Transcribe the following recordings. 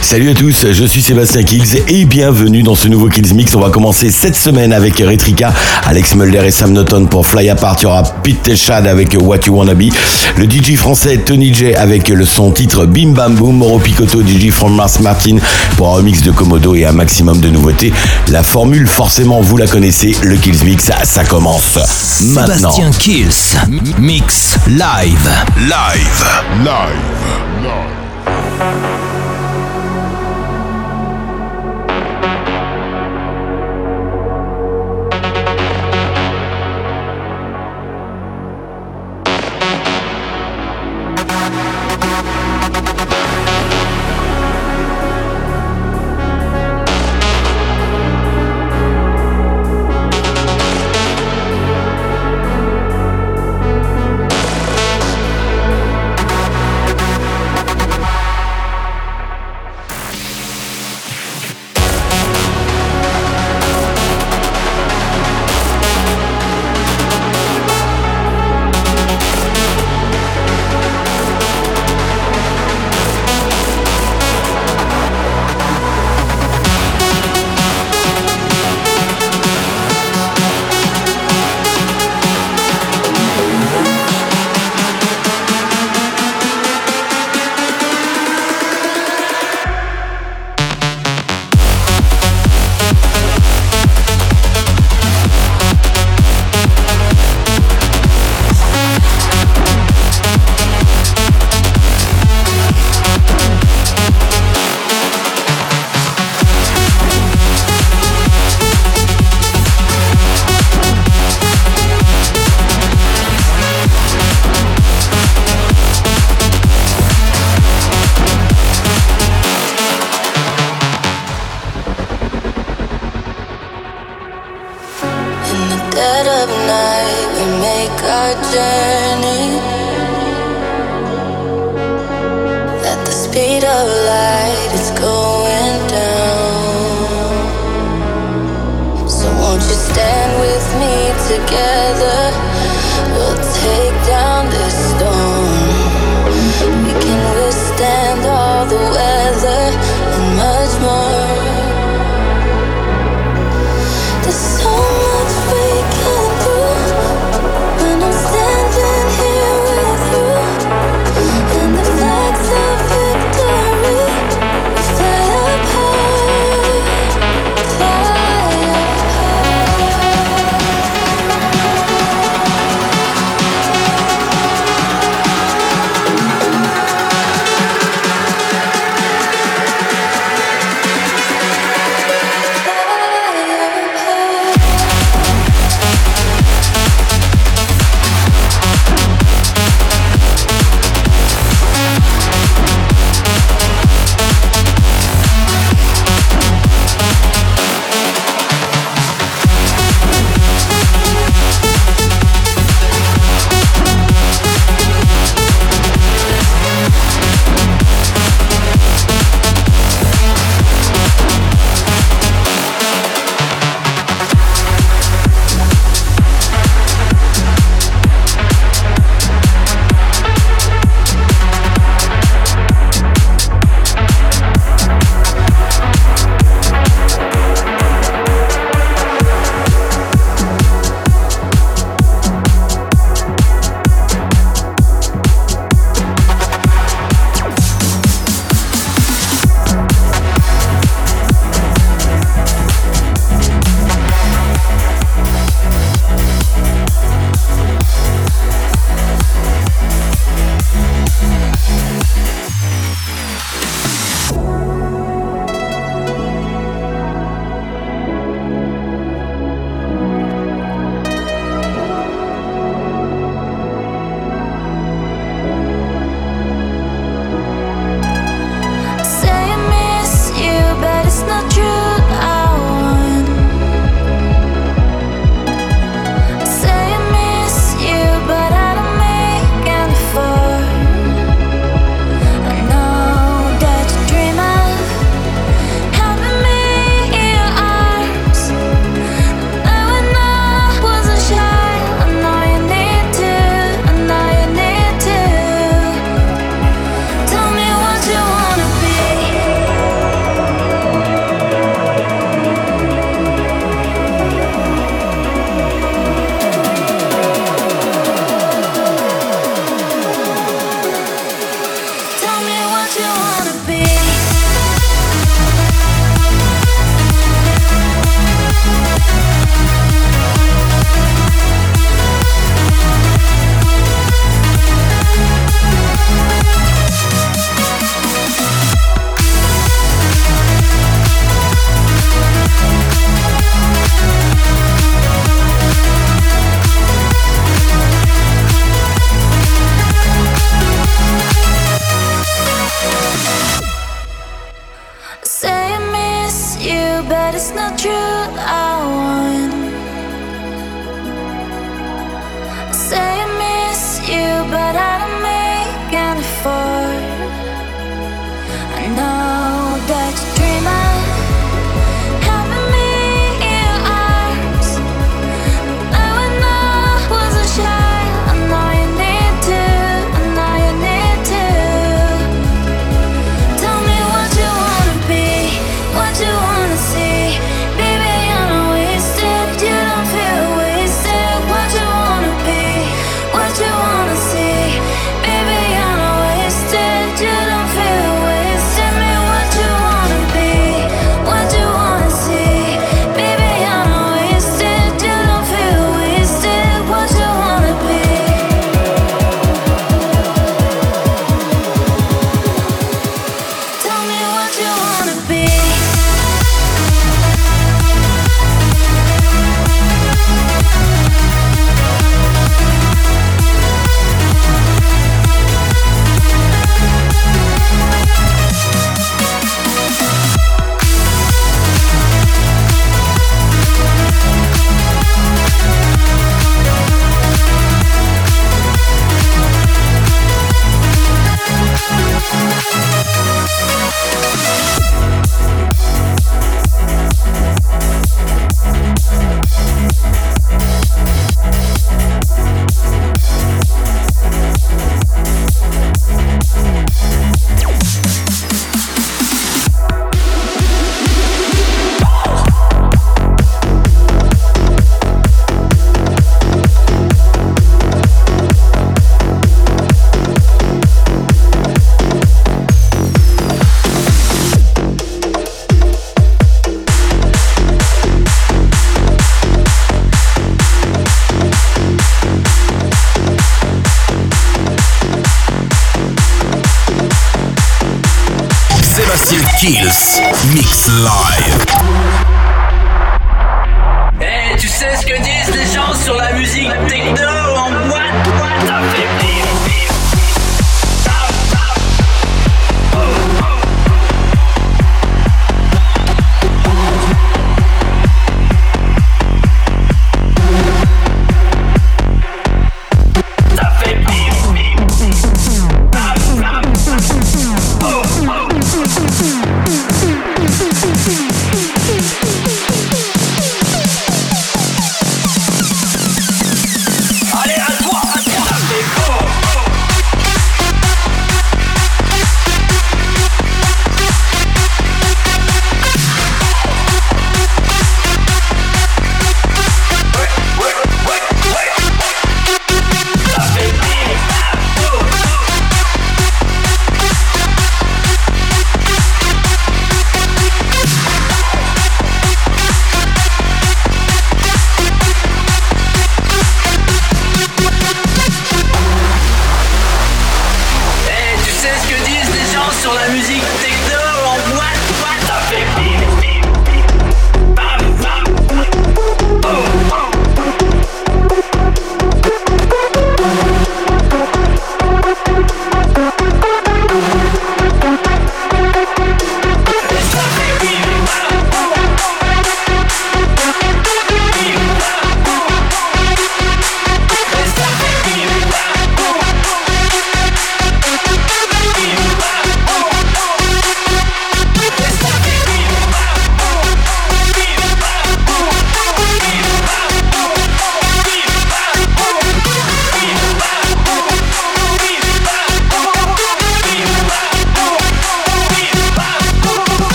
Salut à tous, je suis Sébastien Kills et bienvenue dans ce nouveau Kills Mix. On va commencer cette semaine avec Retrika, Alex Mulder et Sam Norton pour Fly Apart. Il y aura Pete Teshad avec What You Wanna Be, le DJ français Tony J avec le son titre Bim Bam Boom, Moro Picotto, DJ from Mars Martin pour un remix de Komodo et un maximum de nouveautés. La formule, forcément, vous la connaissez, le Kills Mix, ça commence maintenant. Sébastien Kills Mix Live. Live. In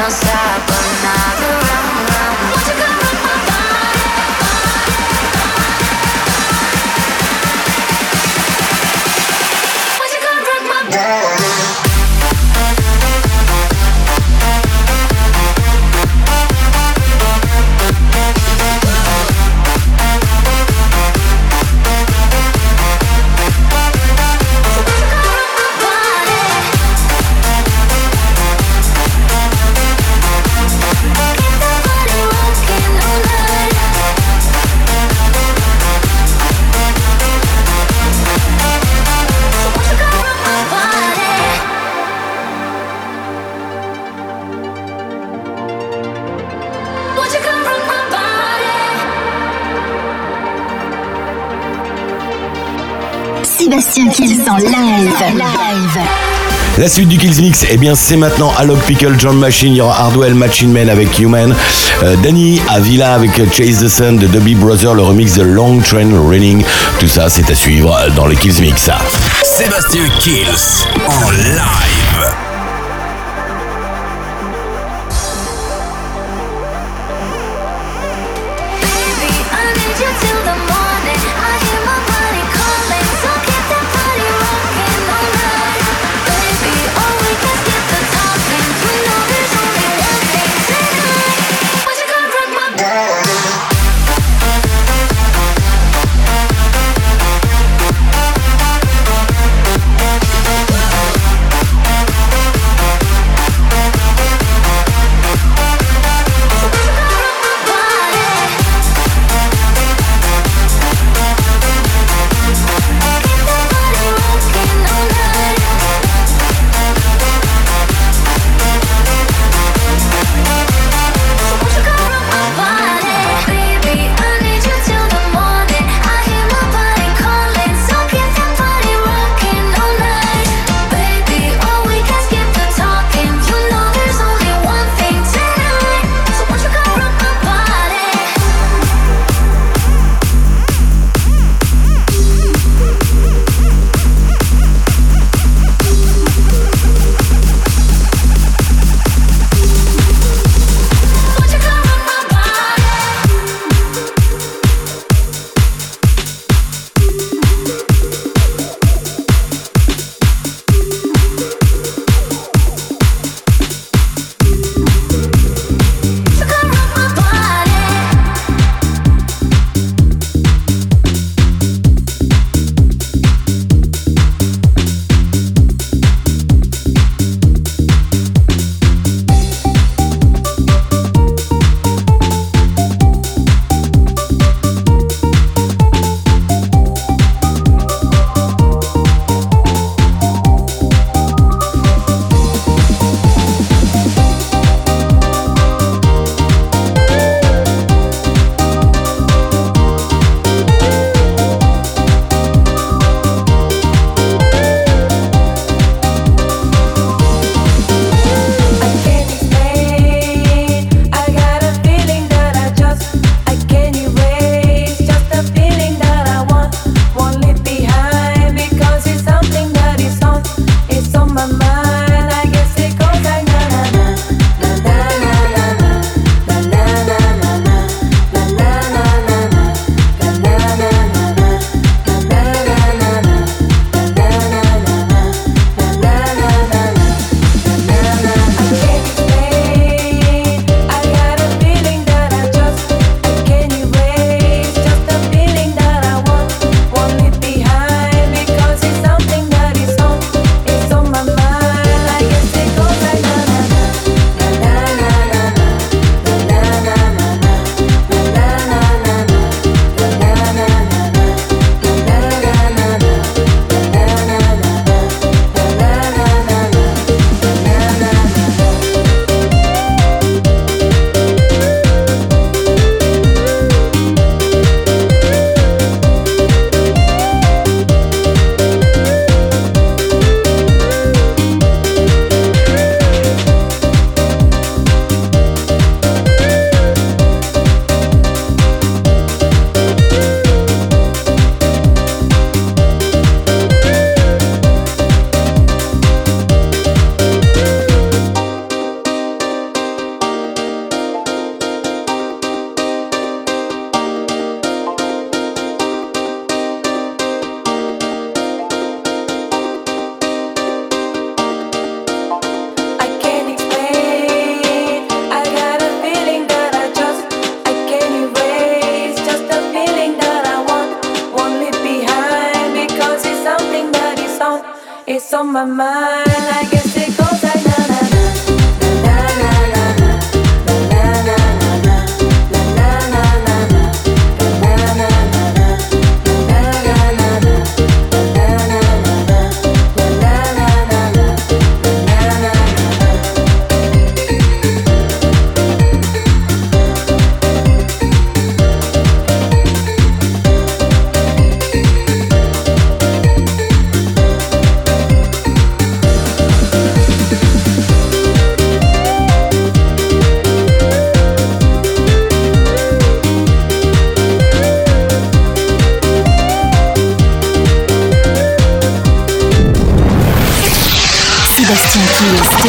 não sabe nada. Live. La suite du Kills Mix, eh bien c'est maintenant Alok Pickle, John Machine, il y aura Hardwell, Machine Man avec Human, euh, Danny Avila avec Chase the Sun de Dobby Brother, le remix de Long Train Running. Tout ça c'est à suivre dans le Kills Mix. Sébastien Kills en live.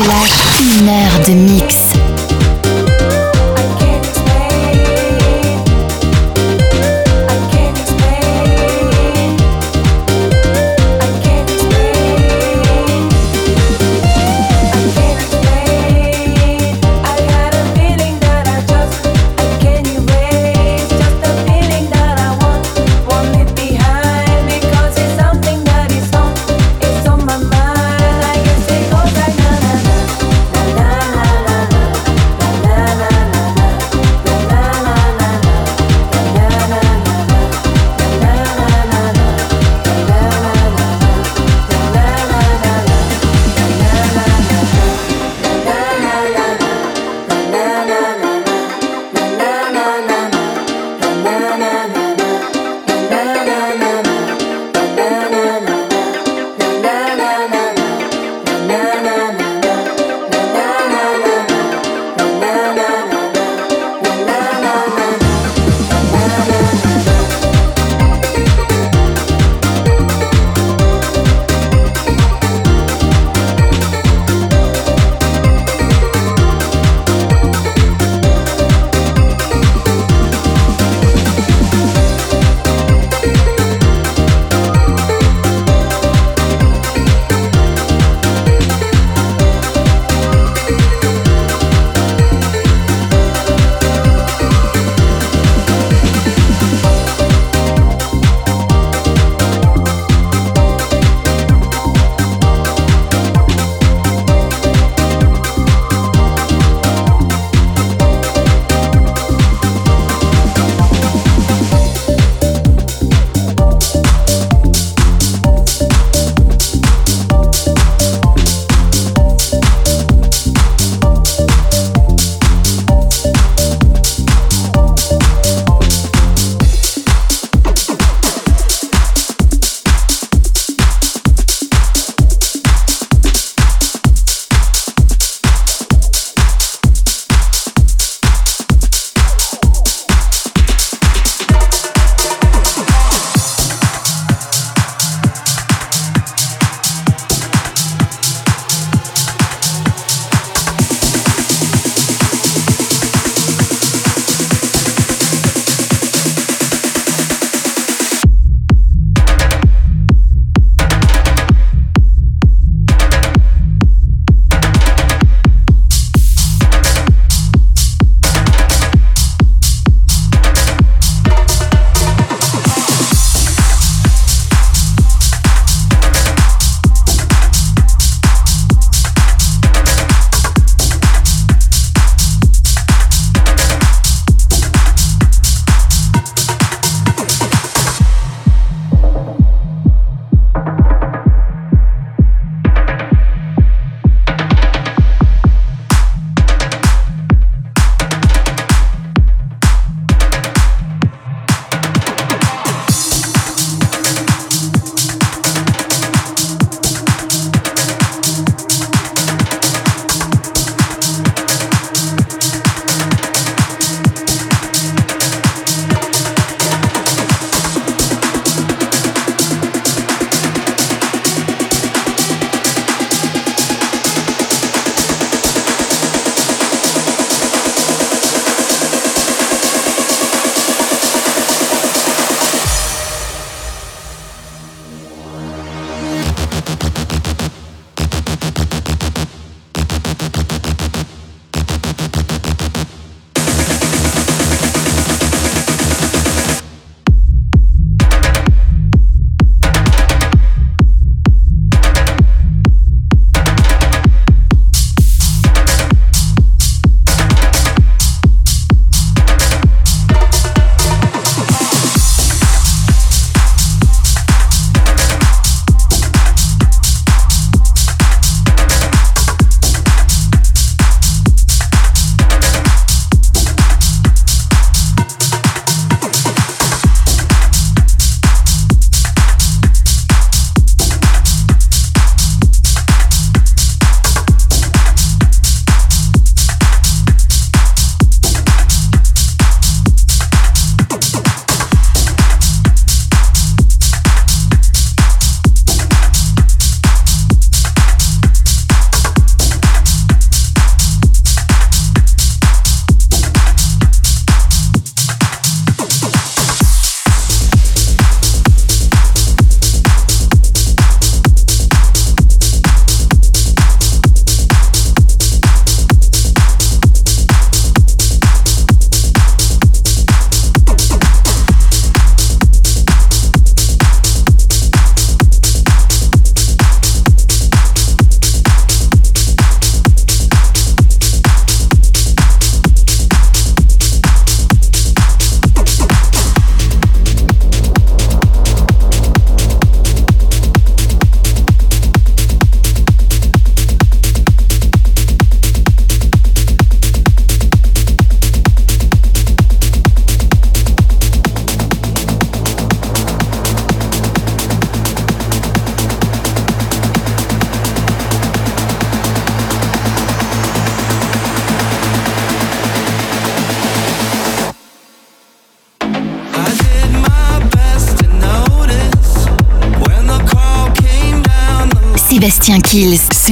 Lâche une heure de mix.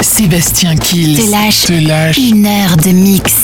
Sébastien Kills. Sébastien lâche. Te lâche. Une heure de mix.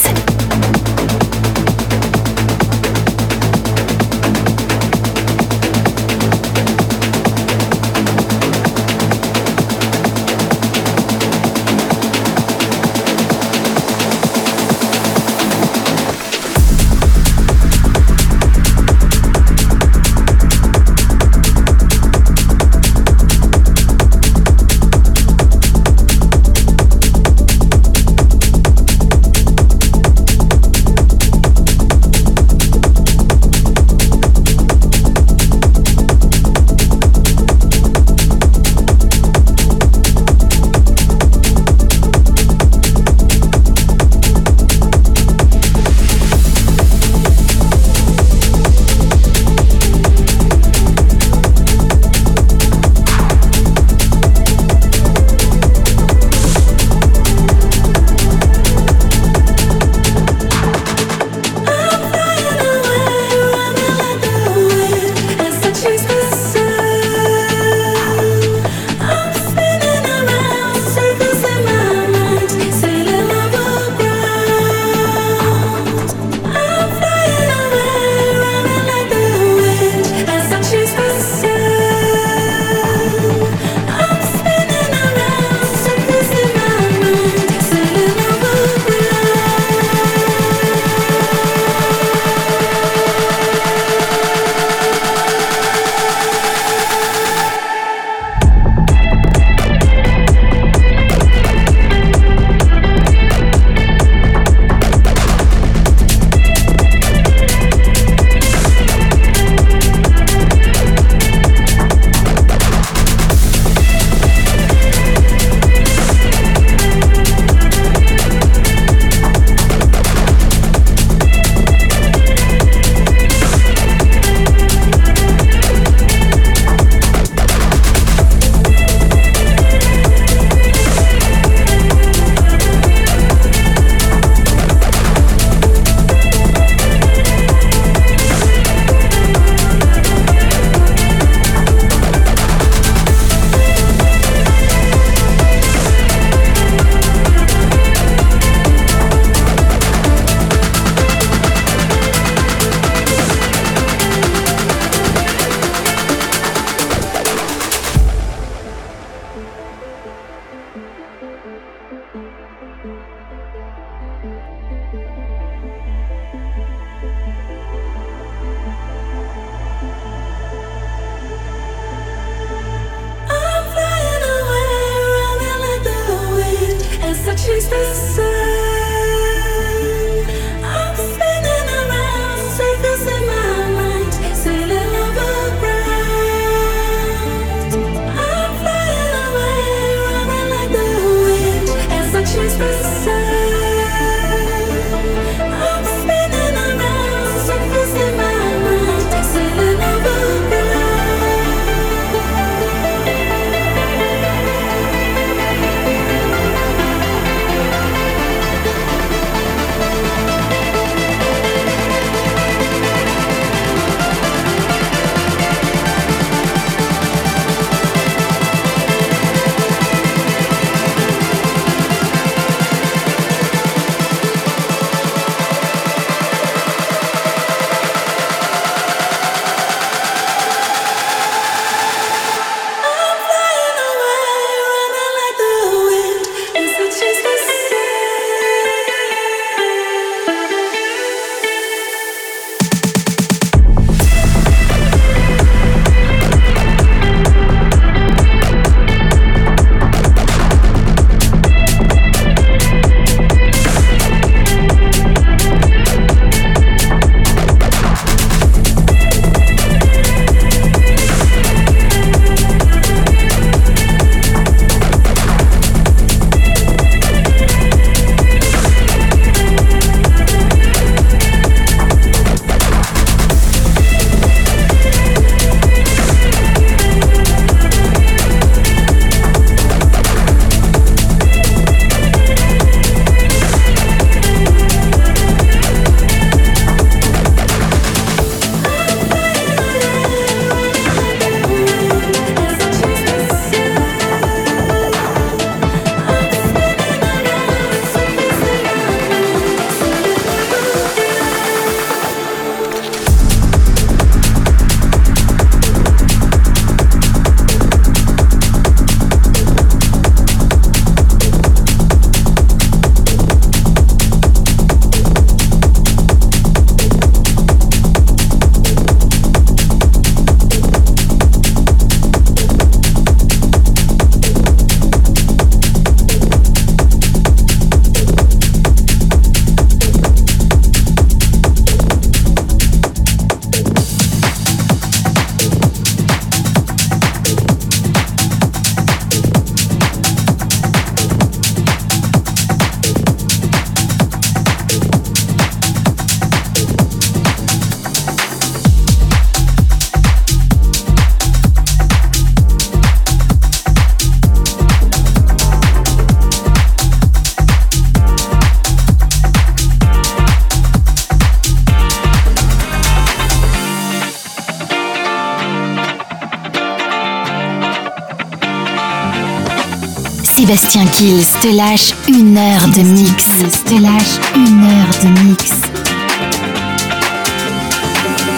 Sébastien Kills te lâche une heure de mix. Te lâche une heure de mix.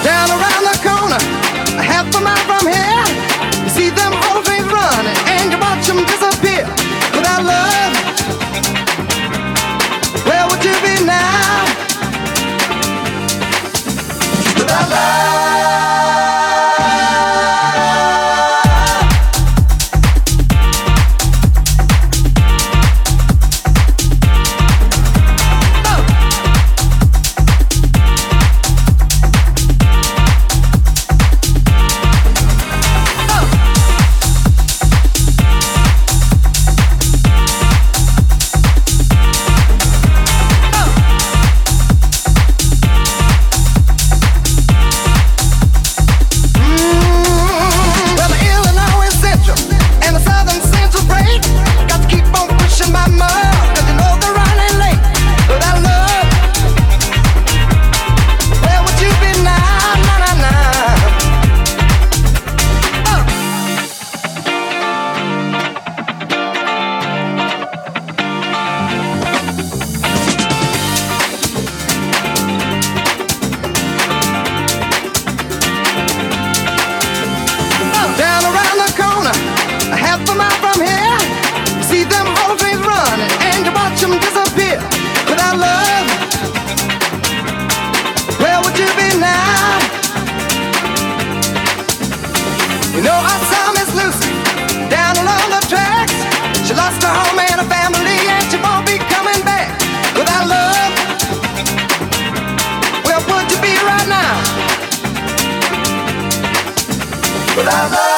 Down around the corner, a half a mile from here, you see them old things running, and you watch them disappear. Without love, where would you be now? Without love. love.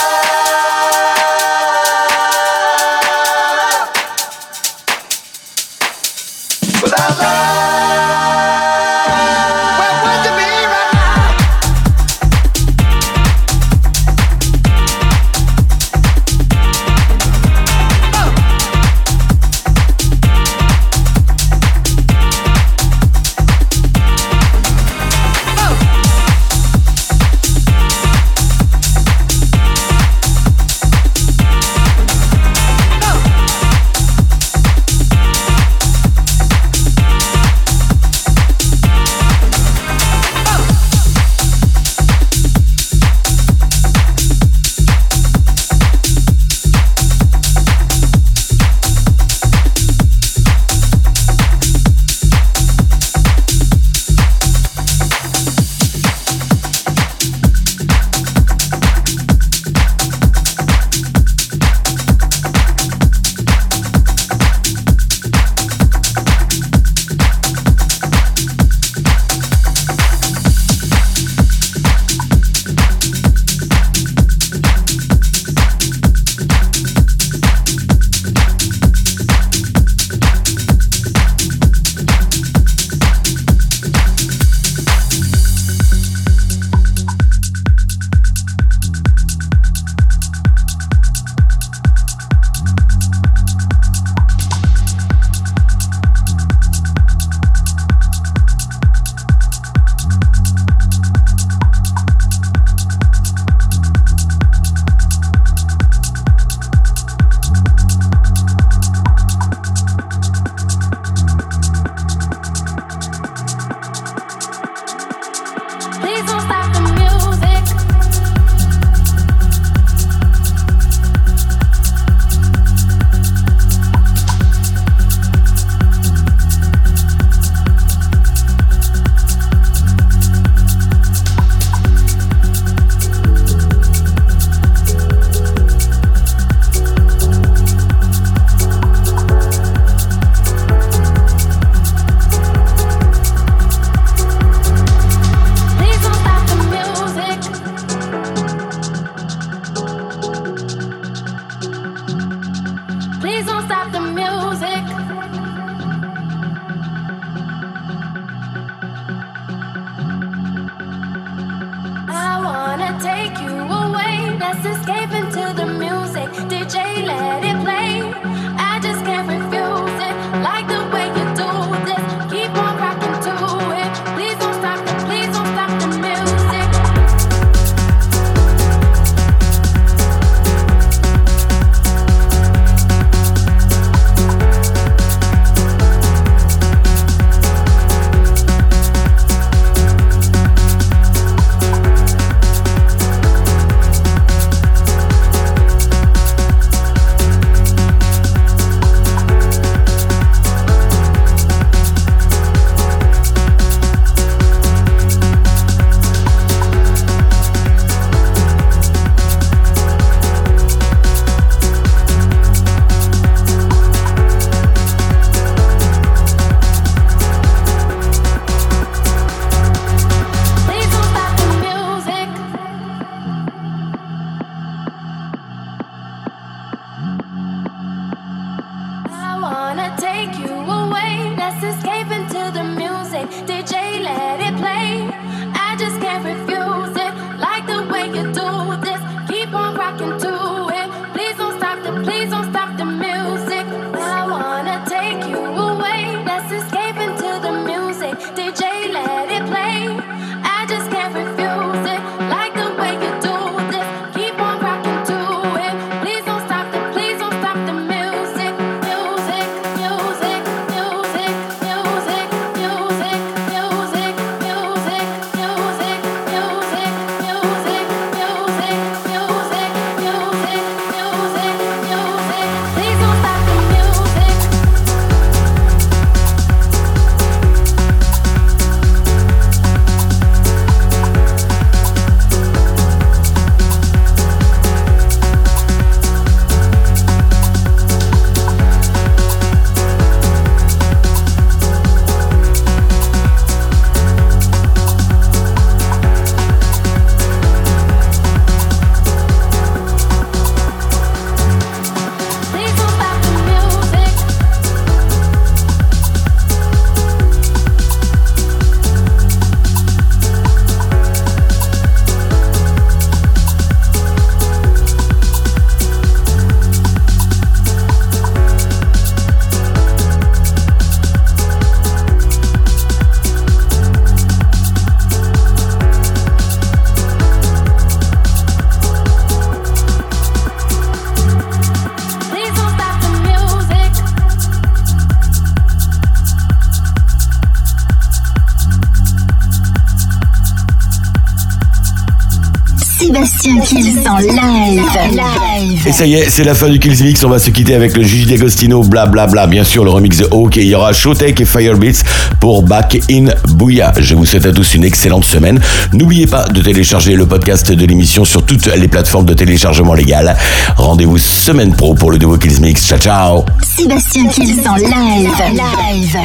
Sébastien live. Et ça y est, c'est la fin du Kills Mix. On va se quitter avec le Gigi D'Agostino, blablabla. Bla. Bien sûr, le remix de Hawk. Et il y aura Showtech et Firebeats pour Back in Bouya. Je vous souhaite à tous une excellente semaine. N'oubliez pas de télécharger le podcast de l'émission sur toutes les plateformes de téléchargement légal. Rendez-vous semaine pro pour le nouveau Kills Mix. Ciao, ciao. Sébastien Kills en live.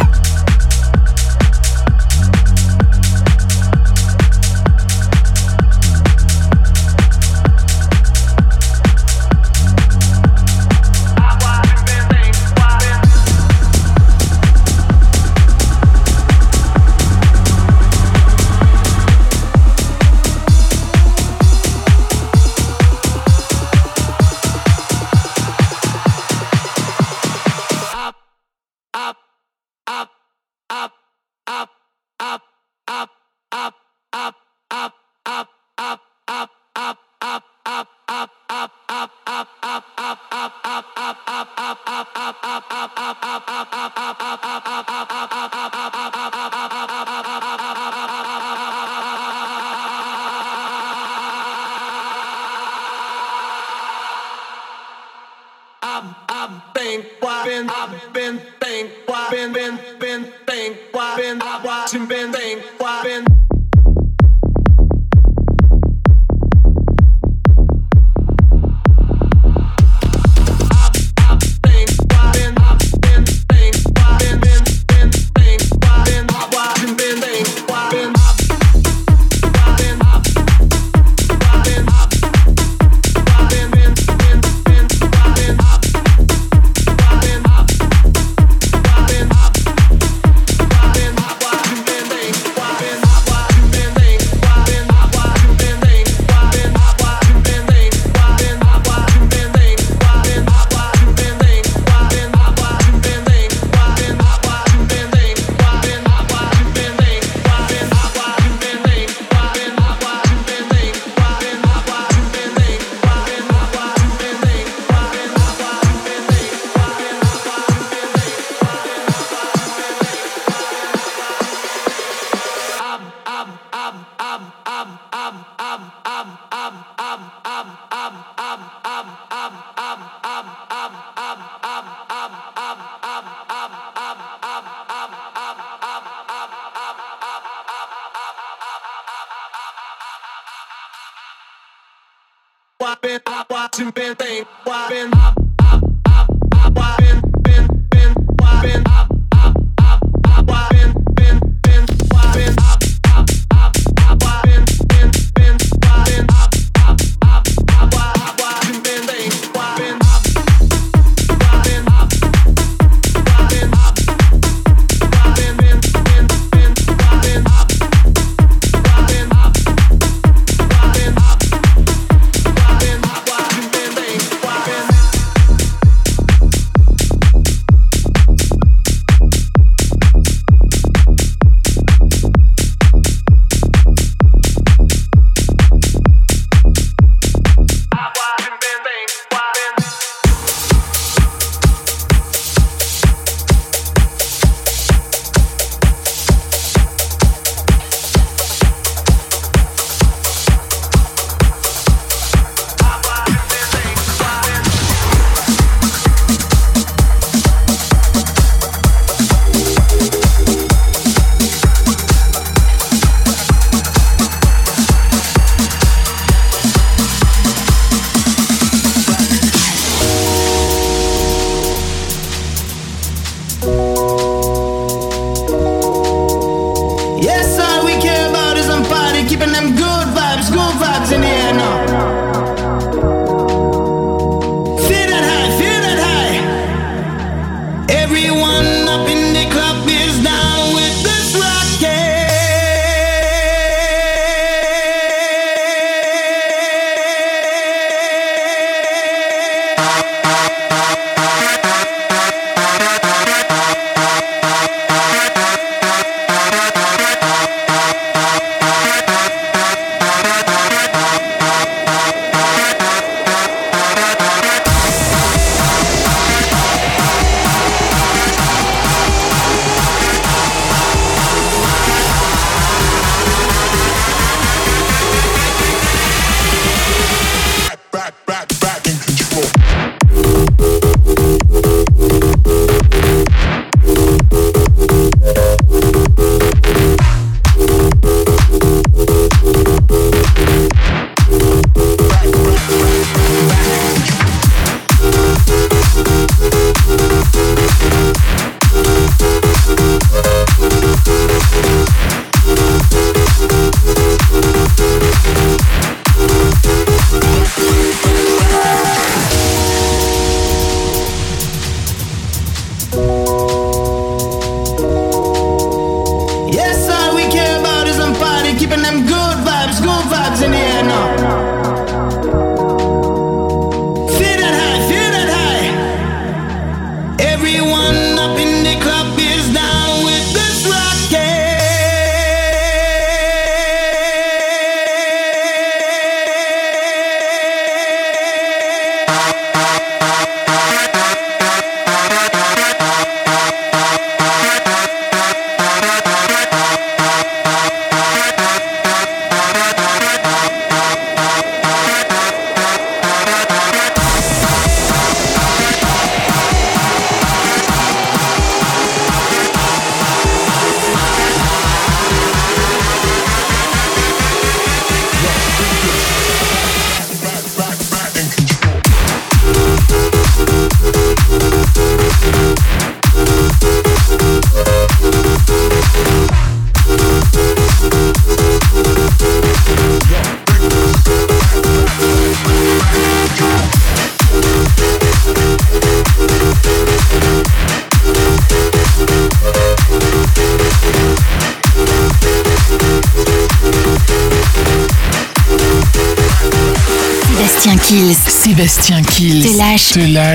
Sébastien